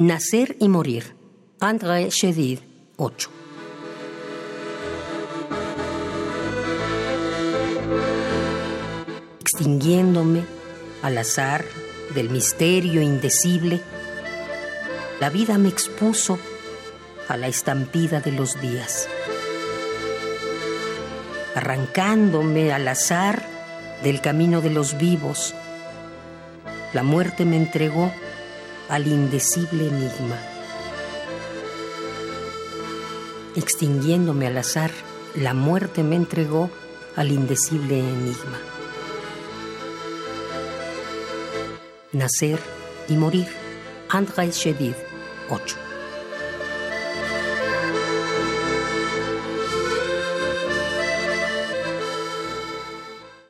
Nacer y morir. André Chedid, 8. Extinguiéndome al azar del misterio indecible, la vida me expuso a la estampida de los días. Arrancándome al azar del camino de los vivos, la muerte me entregó al indecible enigma. Extinguiéndome al azar, la muerte me entregó al indecible enigma. Nacer y morir. André Chedid, 8.